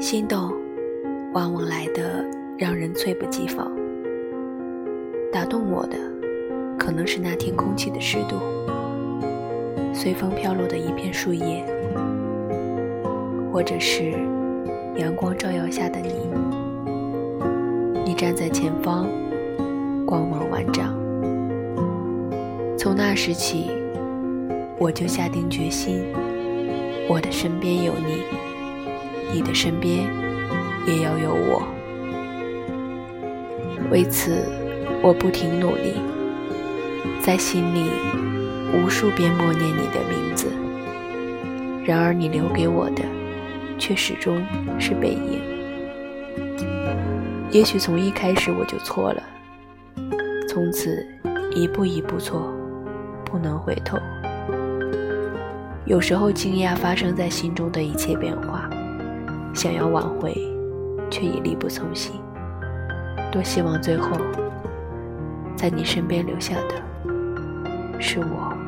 心动，往往来的让人猝不及防。打动我的，可能是那天空气的湿度，随风飘落的一片树叶，或者是阳光照耀下的你。你站在前方，光芒万丈。从那时起，我就下定决心，我的身边有你，你的身边也要有我。为此，我不停努力，在心里无数遍默念你的名字。然而，你留给我的，却始终是背影。也许从一开始我就错了，从此一步一步错。不能回头。有时候惊讶发生在心中的一切变化，想要挽回，却已力不从心。多希望最后，在你身边留下的是我。